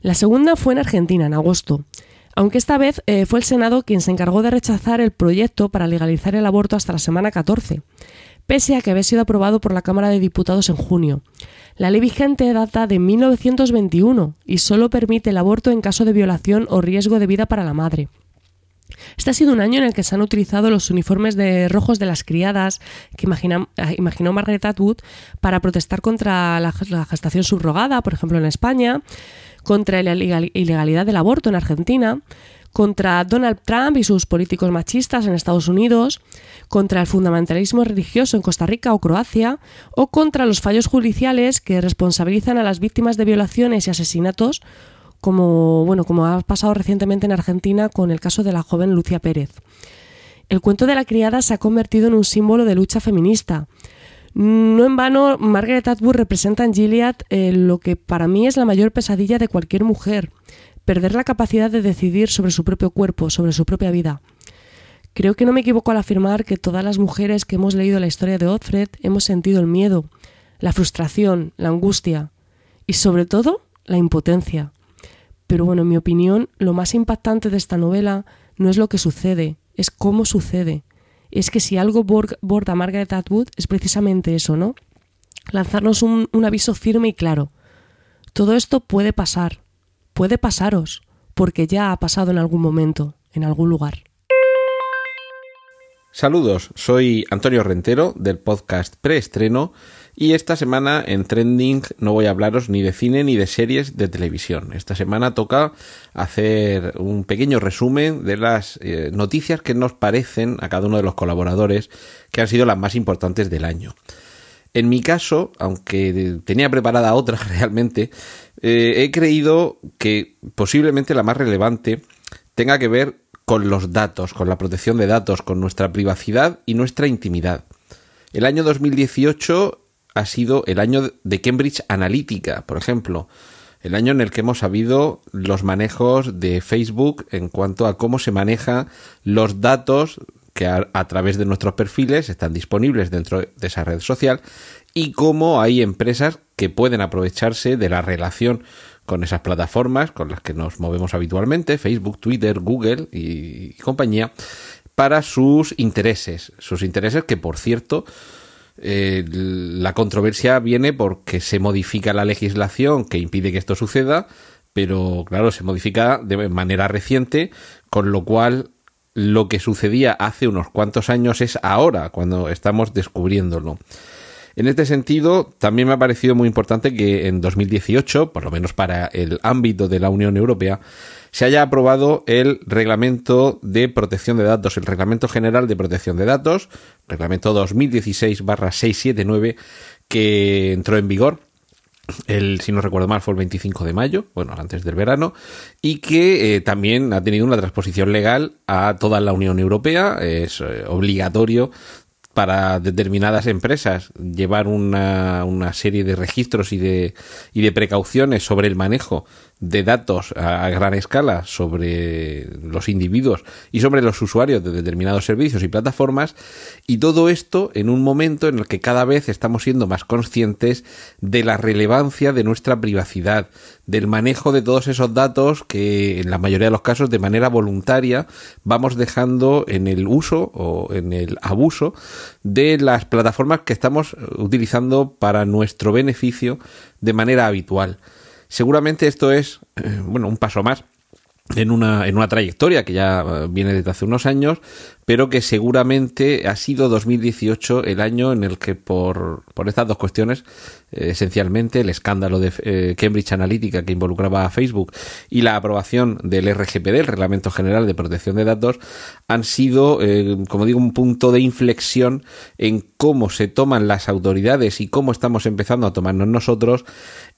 Speaker 9: La segunda fue en Argentina, en agosto, aunque esta vez eh, fue el Senado quien se encargó de rechazar el proyecto para legalizar el aborto hasta la semana 14, pese a que había sido aprobado por la Cámara de Diputados en junio. La ley vigente data de 1921 y solo permite el aborto en caso de violación o riesgo de vida para la madre. Este ha sido un año en el que se han utilizado los uniformes de rojos de las criadas que eh, imaginó Margaret Atwood para protestar contra la gestación subrogada, por ejemplo en España, contra la ilegalidad del aborto en Argentina, contra Donald Trump y sus políticos machistas en Estados Unidos, contra el fundamentalismo religioso en Costa Rica o Croacia, o contra los fallos judiciales que responsabilizan a las víctimas de violaciones y asesinatos, como, bueno, como ha pasado recientemente en Argentina con el caso de la joven Lucia Pérez. El cuento de la criada se ha convertido en un símbolo de lucha feminista, no en vano, Margaret Atwood representa en Gilead eh, lo que para mí es la mayor pesadilla de cualquier mujer, perder la capacidad de decidir sobre su propio cuerpo, sobre su propia vida. Creo que no me equivoco al afirmar que todas las mujeres que hemos leído la historia de Otfred hemos sentido el miedo, la frustración, la angustia y sobre todo la impotencia. Pero bueno, en mi opinión, lo más impactante de esta novela no es lo que sucede, es cómo sucede es que si algo borda Margaret Atwood es precisamente eso, ¿no? Lanzarnos un, un aviso firme y claro. Todo esto puede pasar, puede pasaros, porque ya ha pasado en algún momento, en algún lugar.
Speaker 10: Saludos, soy Antonio Rentero del podcast Preestreno y esta semana en Trending no voy a hablaros ni de cine ni de series de televisión. Esta semana toca hacer un pequeño resumen de las eh, noticias que nos parecen a cada uno de los colaboradores que han sido las más importantes del año. En mi caso, aunque tenía preparada otra realmente, eh, he creído que posiblemente la más relevante tenga que ver con los datos, con la protección de datos, con nuestra privacidad y nuestra intimidad. El año 2018 ha sido el año de Cambridge Analytica, por ejemplo, el año en el que hemos sabido los manejos de Facebook en cuanto a cómo se manejan los datos que a, través de nuestros perfiles están disponibles dentro de esa red social y cómo hay empresas que pueden aprovecharse de la relación con esas plataformas con las que nos movemos habitualmente, Facebook, Twitter, Google y compañía, para sus intereses. Sus intereses que, por cierto, eh, la controversia viene porque se modifica la legislación que impide que esto suceda, pero claro, se modifica de manera reciente, con lo cual lo que sucedía hace unos cuantos años es ahora, cuando estamos descubriéndolo. En este sentido, también me ha parecido muy importante que en 2018, por lo menos para el ámbito de la Unión Europea, se haya aprobado el Reglamento de Protección de Datos, el Reglamento General de Protección de Datos, Reglamento 2016-679, que entró en vigor el, si no recuerdo mal, fue el 25 de mayo, bueno, antes del verano, y que eh, también ha tenido una transposición legal a toda la Unión Europea. Es eh, obligatorio para determinadas empresas llevar una, una, serie de registros y de, y de precauciones sobre el manejo de datos a, gran escala sobre los individuos y sobre los usuarios de determinados servicios y plataformas y todo esto en un momento en el que cada vez estamos siendo más conscientes de la relevancia de nuestra privacidad, del manejo de todos esos datos que en la mayoría de los casos de manera voluntaria vamos dejando en el uso o en el abuso de las plataformas que estamos utilizando para nuestro beneficio de manera habitual. Seguramente esto es eh, bueno, un paso más en una, en una trayectoria que ya eh, viene desde hace unos años pero que seguramente ha sido 2018 el año en el que por, por estas dos cuestiones, eh, esencialmente el escándalo de eh, Cambridge Analytica que involucraba a Facebook y la aprobación del RGPD, el Reglamento General de Protección de Datos, han sido, eh, como digo, un punto de inflexión en cómo se toman las autoridades y cómo estamos empezando a tomarnos nosotros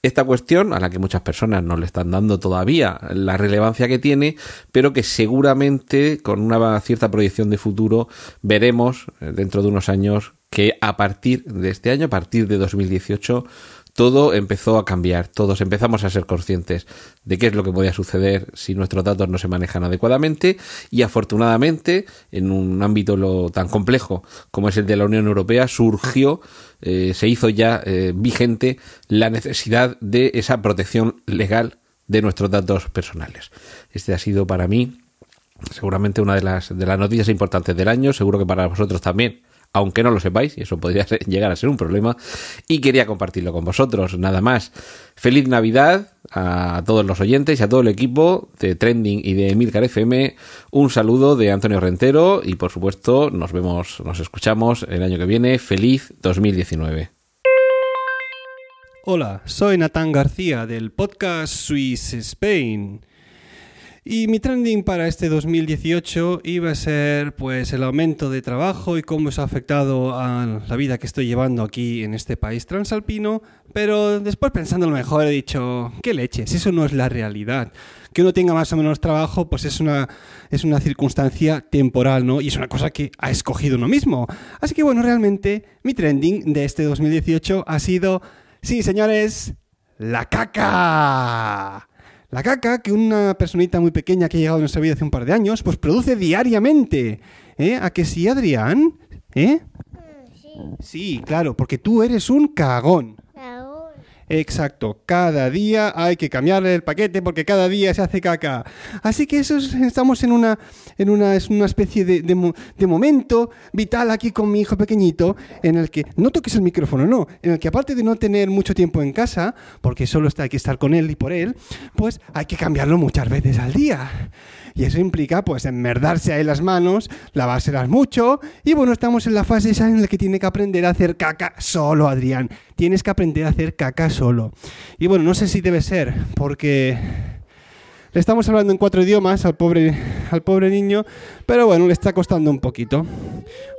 Speaker 10: esta cuestión, a la que muchas personas no le están dando todavía la relevancia que tiene, pero que seguramente con una cierta proyección de futuro veremos eh, dentro de unos años que a partir de este año, a partir de 2018, todo empezó a cambiar, todos empezamos a ser conscientes de qué es lo que podía suceder si nuestros datos no se manejan adecuadamente y afortunadamente en un ámbito lo tan complejo como es el de la Unión Europea surgió, eh, se hizo ya eh, vigente la necesidad de esa protección legal de nuestros datos personales. Este ha sido para mí seguramente una de las, de las noticias importantes del año, seguro que para vosotros también aunque no lo sepáis, y eso podría llegar a ser un problema, y quería compartirlo con vosotros, nada más. Feliz Navidad a todos los oyentes y a todo el equipo de Trending y de Milcar FM. Un saludo de Antonio Rentero y por supuesto nos vemos, nos escuchamos el año que viene. Feliz 2019.
Speaker 11: Hola, soy Natán García del podcast Swiss Spain. Y mi trending para este 2018 iba a ser pues el aumento de trabajo y cómo eso ha afectado a la vida que estoy llevando aquí en este país transalpino, pero después pensándolo mejor he dicho, qué leches, eso no es la realidad. Que uno tenga más o menos trabajo pues es una, es una circunstancia temporal, ¿no? Y es una cosa que ha escogido uno mismo. Así que bueno, realmente mi trending de este 2018 ha sido, sí señores, la caca. La caca, que una personita muy pequeña que ha llegado a nuestra vida hace un par de años, pues produce diariamente. ¿Eh? ¿A que sí, Adrián? ¿Eh? Sí. Sí, claro, porque tú eres un cagón. Exacto, cada día hay que cambiarle el paquete porque cada día se hace caca. Así que eso estamos en una, en una, es una especie de, de, momento vital aquí con mi hijo pequeñito en el que no toques el micrófono, no, en el que aparte de no tener mucho tiempo en casa, porque solo está, hay que estar con él y por él, pues hay que cambiarlo muchas veces al día. Y eso implica, pues, enmerdarse ahí las manos, lavárselas mucho. Y bueno, estamos en la fase esa en la que tiene que aprender a hacer caca solo, Adrián. Tienes que aprender a hacer caca solo. Y bueno, no sé si debe ser, porque le estamos hablando en cuatro idiomas al pobre, al pobre niño, pero bueno, le está costando un poquito.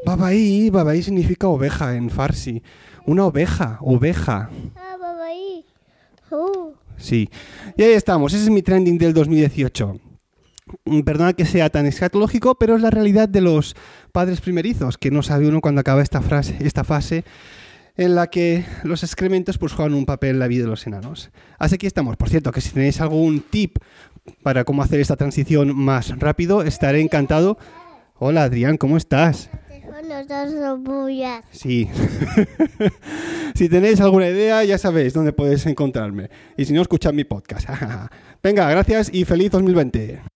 Speaker 11: Babaí, babaí significa oveja en farsi. Una oveja, oveja. Ah, babaí. Uh. Sí. Y ahí estamos, ese es mi trending del 2018. Mm, perdona que sea tan escatológico, pero es la realidad de los padres primerizos, que no sabe uno cuando acaba esta, frase, esta fase en la que los excrementos pues, juegan un papel en la vida de los enanos. Así que estamos. Por cierto, que si tenéis algún tip para cómo hacer esta transición más rápido, estaré encantado. Hola Adrián, ¿cómo estás? Sí. si tenéis alguna idea, ya sabéis dónde podéis encontrarme. Y si no, escuchad mi podcast. Venga, gracias y feliz 2020.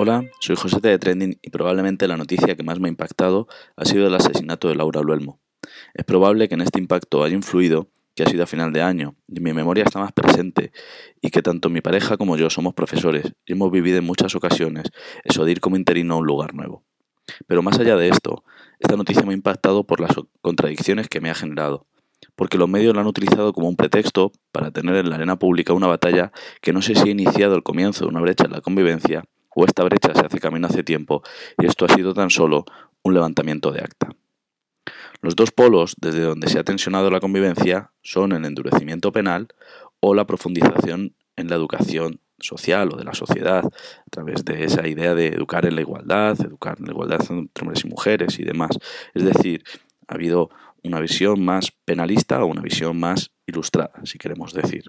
Speaker 12: Hola, soy José de Trending y probablemente la noticia que más me ha impactado ha sido el asesinato de Laura Luelmo. Es probable que en este impacto haya influido que ha sido a final de año y mi memoria está más presente y que tanto mi pareja como yo somos profesores y hemos vivido en muchas ocasiones eso de ir como interino a un lugar nuevo. Pero más allá de esto, esta noticia me ha impactado por las contradicciones que me ha generado, porque los medios la han utilizado como un pretexto para tener en la arena pública una batalla que no sé si ha iniciado el comienzo de una brecha en la convivencia o esta brecha se hace camino hace tiempo y esto ha sido tan solo un levantamiento de acta. Los dos polos desde donde se ha tensionado la convivencia son el endurecimiento penal o la profundización en la educación social o de la sociedad a través de esa idea de educar en la igualdad, educar en la igualdad entre hombres y mujeres y demás. Es decir, ha habido una visión más penalista o una visión más ilustrada, si queremos decir.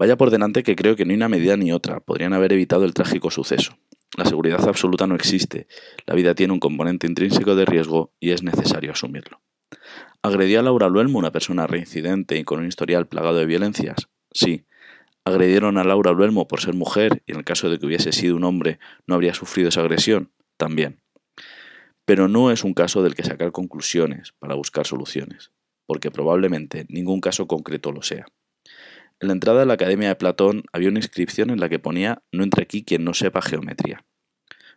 Speaker 12: Vaya por delante que creo que ni una medida ni otra podrían haber evitado el trágico suceso. La seguridad absoluta no existe, la vida tiene un componente intrínseco de riesgo y es necesario asumirlo. ¿Agredió a Laura Luelmo una persona reincidente y con un historial plagado de violencias? Sí. ¿Agredieron a Laura Luelmo por ser mujer y en el caso de que hubiese sido un hombre no habría sufrido esa agresión? También. Pero no es un caso del que sacar conclusiones para buscar soluciones, porque probablemente ningún caso concreto lo sea. En la entrada de la Academia de Platón había una inscripción en la que ponía no entre aquí quien no sepa geometría.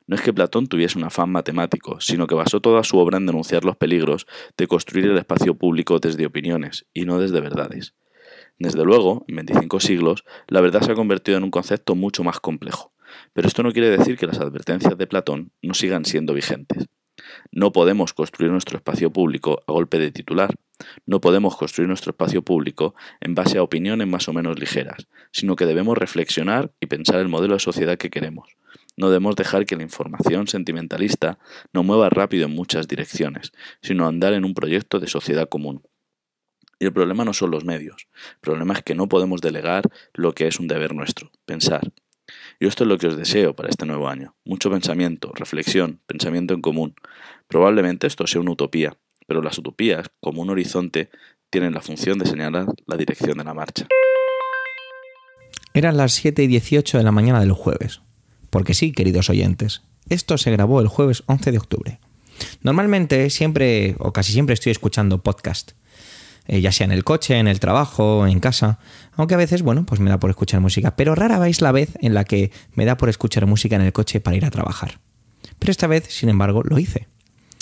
Speaker 12: No es que Platón tuviese un afán matemático, sino que basó toda su obra en denunciar los peligros de construir el espacio público desde opiniones y no desde verdades. Desde luego, en 25 siglos, la verdad se ha convertido en un concepto mucho más complejo, pero esto no quiere decir que las advertencias de Platón no sigan siendo vigentes. No podemos construir nuestro espacio público a golpe de titular. No podemos construir nuestro espacio público en base a opiniones más o menos ligeras, sino que debemos reflexionar y pensar el modelo de sociedad que queremos. No debemos dejar que la información sentimentalista nos mueva rápido en muchas direcciones, sino andar en un proyecto de sociedad común. Y el problema no son los medios, el problema es que no podemos delegar lo que es un deber nuestro, pensar. Y esto es lo que os deseo para este nuevo año. Mucho pensamiento, reflexión, pensamiento en común. Probablemente esto sea una utopía, pero las utopías, como un horizonte, tienen la función de señalar la dirección de la marcha.
Speaker 1: Eran las 7 y 18 de la mañana del jueves. Porque sí, queridos oyentes, esto se grabó el jueves 11 de octubre. Normalmente siempre o casi siempre estoy escuchando podcast, eh, ya sea en el coche, en el trabajo, en casa, aunque a veces, bueno, pues me da por escuchar música, pero rara vez la vez en la que me da por escuchar música en el coche para ir a trabajar. Pero esta vez, sin embargo, lo hice.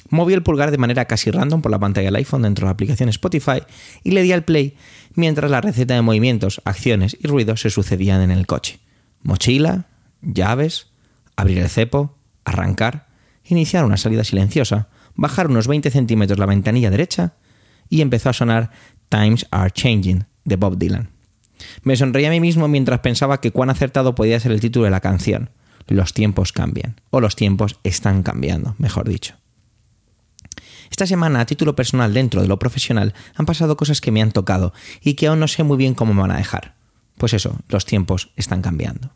Speaker 1: Moví el pulgar de manera casi random por la pantalla del iPhone dentro de la aplicación Spotify y le di al play mientras la receta de movimientos, acciones y ruidos se sucedían en el coche. Mochila, llaves, abrir el cepo, arrancar, iniciar una salida silenciosa, bajar unos 20 centímetros la ventanilla derecha y empezó a sonar Times Are Changing de Bob Dylan. Me sonreí a mí mismo mientras pensaba que cuán acertado podía ser el título de la canción. Los tiempos cambian, o los tiempos están cambiando, mejor dicho. Esta semana, a título personal dentro de lo profesional, han pasado cosas que me han tocado y que aún no sé muy bien cómo me van a dejar. Pues eso, los tiempos están cambiando.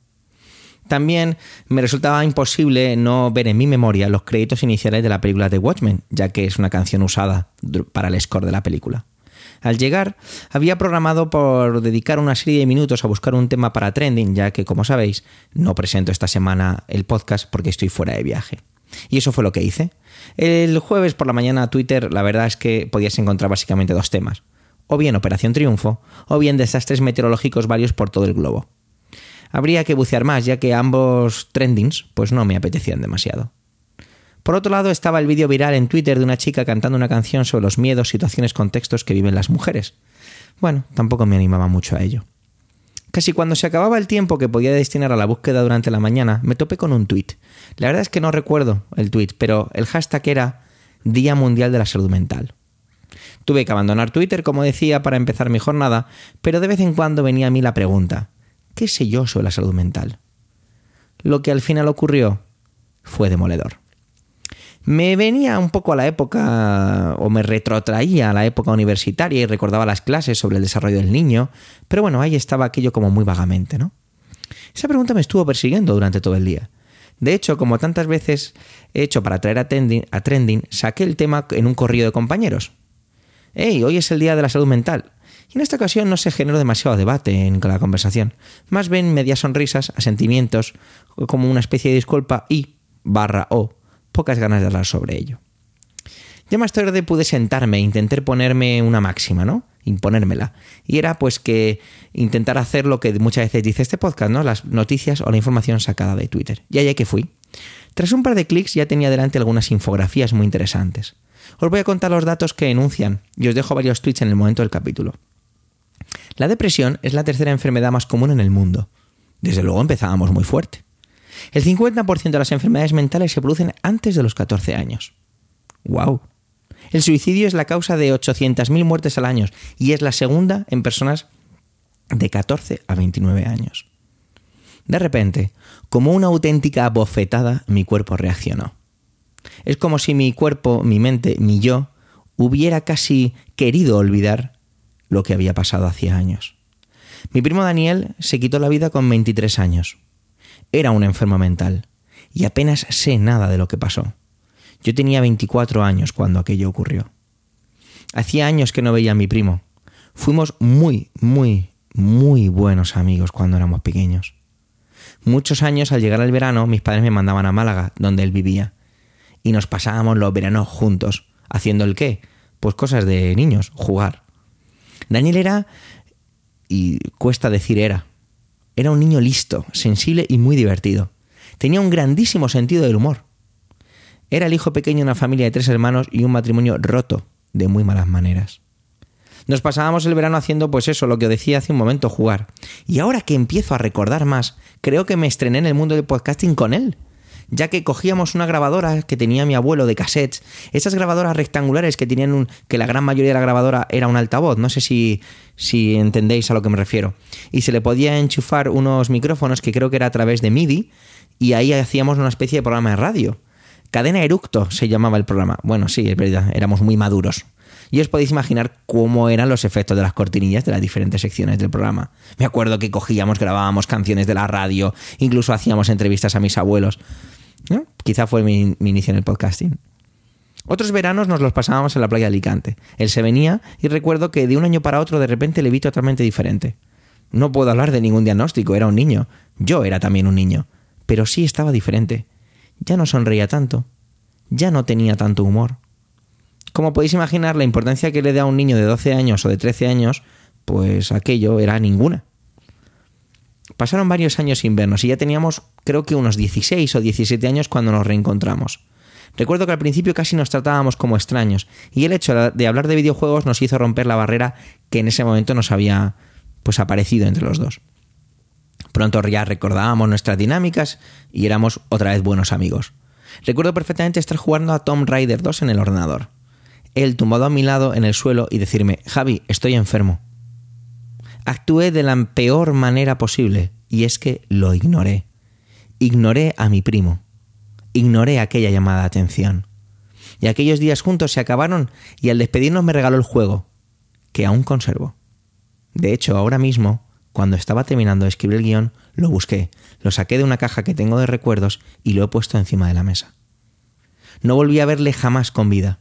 Speaker 1: También me resultaba imposible no ver en mi memoria los créditos iniciales de la película The Watchmen, ya que es una canción usada para el score de la película. Al llegar, había programado por dedicar una serie de minutos a buscar un tema para trending, ya que, como sabéis, no presento esta semana el podcast porque estoy fuera de viaje. Y eso fue lo que hice. El jueves por la mañana Twitter, la verdad es que podías encontrar básicamente dos temas. O bien Operación Triunfo, o bien desastres meteorológicos varios por todo el globo. Habría que bucear más, ya que ambos trendings pues no me apetecían demasiado. Por otro lado estaba el vídeo viral en Twitter de una chica cantando una canción sobre los miedos, situaciones, contextos que viven las mujeres. Bueno, tampoco me animaba mucho a ello. Casi cuando se acababa el tiempo que podía destinar a la búsqueda durante la mañana, me topé con un tuit. La verdad es que no recuerdo el tuit, pero el hashtag era Día Mundial de la Salud Mental. Tuve que abandonar Twitter, como decía, para empezar mi jornada, pero de vez en cuando venía a mí la pregunta, qué sé yo sobre la salud mental. Lo que al final ocurrió fue demoledor. Me venía un poco a la época, o me retrotraía a la época universitaria y recordaba las clases sobre el desarrollo del niño, pero bueno, ahí estaba aquello como muy vagamente, ¿no? Esa pregunta me estuvo persiguiendo durante todo el día. De hecho, como tantas veces he hecho para traer a trending, saqué el tema en un corrillo de compañeros. ¡Hey! Hoy es el día de la salud mental. En esta ocasión no se generó demasiado debate en la conversación, más bien medias sonrisas, asentimientos, como una especie de disculpa y, barra o, pocas ganas de hablar sobre ello. Ya más tarde pude sentarme e intentar ponerme una máxima, ¿no? Imponérmela. Y era pues que intentar hacer lo que muchas veces dice este podcast, ¿no? Las noticias o la información sacada de Twitter. Y allá que fui. Tras un par de clics ya tenía delante algunas infografías muy interesantes. Os voy a contar los datos que enuncian y os dejo varios tweets en el momento del capítulo. La depresión es la tercera enfermedad más común en el mundo. Desde luego empezábamos muy fuerte. El 50% de las enfermedades mentales se producen antes de los 14 años. ¡Wow! El suicidio es la causa de 800.000 muertes al año y es la segunda en personas de 14 a 29 años. De repente, como una auténtica bofetada, mi cuerpo reaccionó. Es como si mi cuerpo, mi mente, mi yo, hubiera casi querido olvidar lo que había pasado hacía años. Mi primo Daniel se quitó la vida con 23 años. Era un enfermo mental y apenas sé nada de lo que pasó. Yo tenía 24 años cuando aquello ocurrió. Hacía años que no veía a mi primo. Fuimos muy, muy, muy buenos amigos cuando éramos pequeños. Muchos años al llegar al verano mis padres me mandaban a Málaga, donde él vivía, y nos pasábamos los veranos juntos, haciendo el qué? Pues cosas de niños, jugar. Daniel era, y cuesta decir era, era un niño listo, sensible y muy divertido. Tenía un grandísimo sentido del humor. Era el hijo pequeño de una familia de tres hermanos y un matrimonio roto de muy malas maneras. Nos pasábamos el verano haciendo pues eso, lo que decía hace un momento, jugar. Y ahora que empiezo a recordar más, creo que me estrené en el mundo del podcasting con él. Ya que cogíamos una grabadora que tenía mi abuelo de cassettes, esas grabadoras rectangulares que tenían un. que la gran mayoría de la grabadora era un altavoz, no sé si, si entendéis a lo que me refiero. Y se le podía enchufar unos micrófonos que creo que era a través de MIDI, y ahí hacíamos una especie de programa de radio. Cadena Eructo se llamaba el programa. Bueno, sí, es verdad, éramos muy maduros y os podéis imaginar cómo eran los efectos de las cortinillas de las diferentes secciones del programa. Me acuerdo que cogíamos, grabábamos canciones de la radio, incluso hacíamos entrevistas a mis abuelos. Quizá fue mi, inicio en el podcasting. Otros veranos nos los pasábamos en la playa de Alicante. Él se venía y recuerdo que de un año para otro de repente le vi totalmente diferente. No puedo hablar de ningún diagnóstico, era un niño. Yo era también un niño. Pero sí estaba diferente. Ya no sonreía tanto. Ya no tenía tanto humor. Como podéis imaginar, la importancia que le da a un niño de 12 años o de 13 años, pues aquello era ninguna. Pasaron varios años sin vernos y ya teníamos creo que unos 16 o 17 años cuando nos reencontramos. Recuerdo que al principio casi nos tratábamos como extraños y el hecho de hablar de videojuegos nos hizo romper la barrera que en ese momento nos había pues aparecido entre los dos. Pronto ya recordábamos nuestras dinámicas y éramos otra vez buenos amigos. Recuerdo perfectamente estar jugando a Tomb Raider 2 en el ordenador él tumbado a mi lado en el suelo y decirme, Javi, estoy enfermo. Actué de la peor manera posible, y es que lo ignoré. Ignoré a mi primo. Ignoré aquella llamada de atención. Y aquellos días juntos se acabaron y al despedirnos me regaló el juego, que aún conservo. De hecho, ahora mismo, cuando estaba terminando de escribir el guion, lo busqué, lo saqué de una caja que tengo de recuerdos y lo he puesto encima de la mesa. No volví a verle jamás con vida.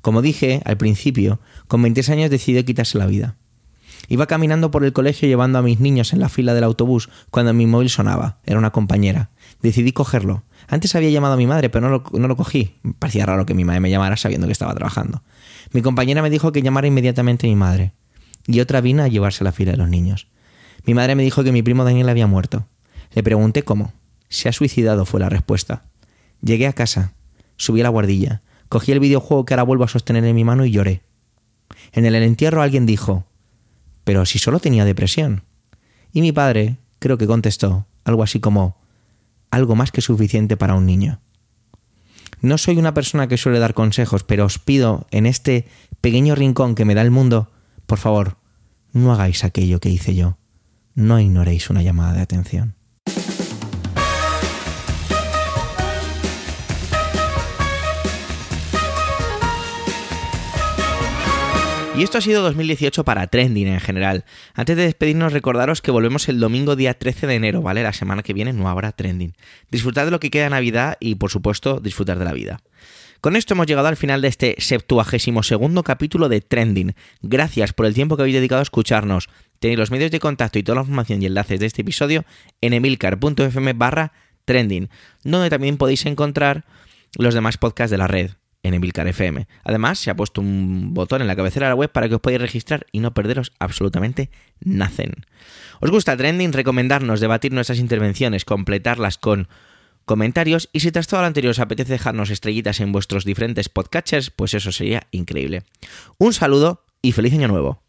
Speaker 1: Como dije al principio, con 26 años decidió quitarse la vida. Iba caminando por el colegio llevando a mis niños en la fila del autobús cuando mi móvil sonaba. Era una compañera. Decidí cogerlo. Antes había llamado a mi madre, pero no lo, no lo cogí. parecía raro que mi madre me llamara sabiendo que estaba trabajando. Mi compañera me dijo que llamara inmediatamente a mi madre. Y otra vino a llevarse a la fila de los niños. Mi madre me dijo que mi primo Daniel había muerto. Le pregunté cómo. Se ha suicidado, fue la respuesta. Llegué a casa. Subí a la guardilla. Cogí el videojuego que ahora vuelvo a sostener en mi mano y lloré. En el entierro alguien dijo, pero si solo tenía depresión. Y mi padre creo que contestó algo así como, algo más que suficiente para un niño. No soy una persona que suele dar consejos, pero os pido en este pequeño rincón que me da el mundo, por favor, no hagáis aquello que hice yo. No ignoréis una llamada de atención. Y esto ha sido 2018 para Trending en general. Antes de despedirnos, recordaros que volvemos el domingo día 13 de enero, ¿vale? La semana que viene no habrá Trending. Disfrutad de lo que queda de Navidad y, por supuesto, disfrutar de la vida. Con esto hemos llegado al final de este 72 segundo capítulo de Trending. Gracias por el tiempo que habéis dedicado a escucharnos. Tenéis los medios de contacto y toda la información y enlaces de este episodio en emilcar.fm barra trending, donde también podéis encontrar los demás podcasts de la red en Emilcar FM. Además, se ha puesto un botón en la cabecera de la web para que os podáis registrar y no perderos absolutamente nacen. ¿Os gusta Trending? Recomendarnos, debatir nuestras intervenciones, completarlas con comentarios y si tras todo lo anterior os apetece dejarnos estrellitas en vuestros diferentes podcatchers, pues eso sería increíble. Un saludo y feliz año nuevo.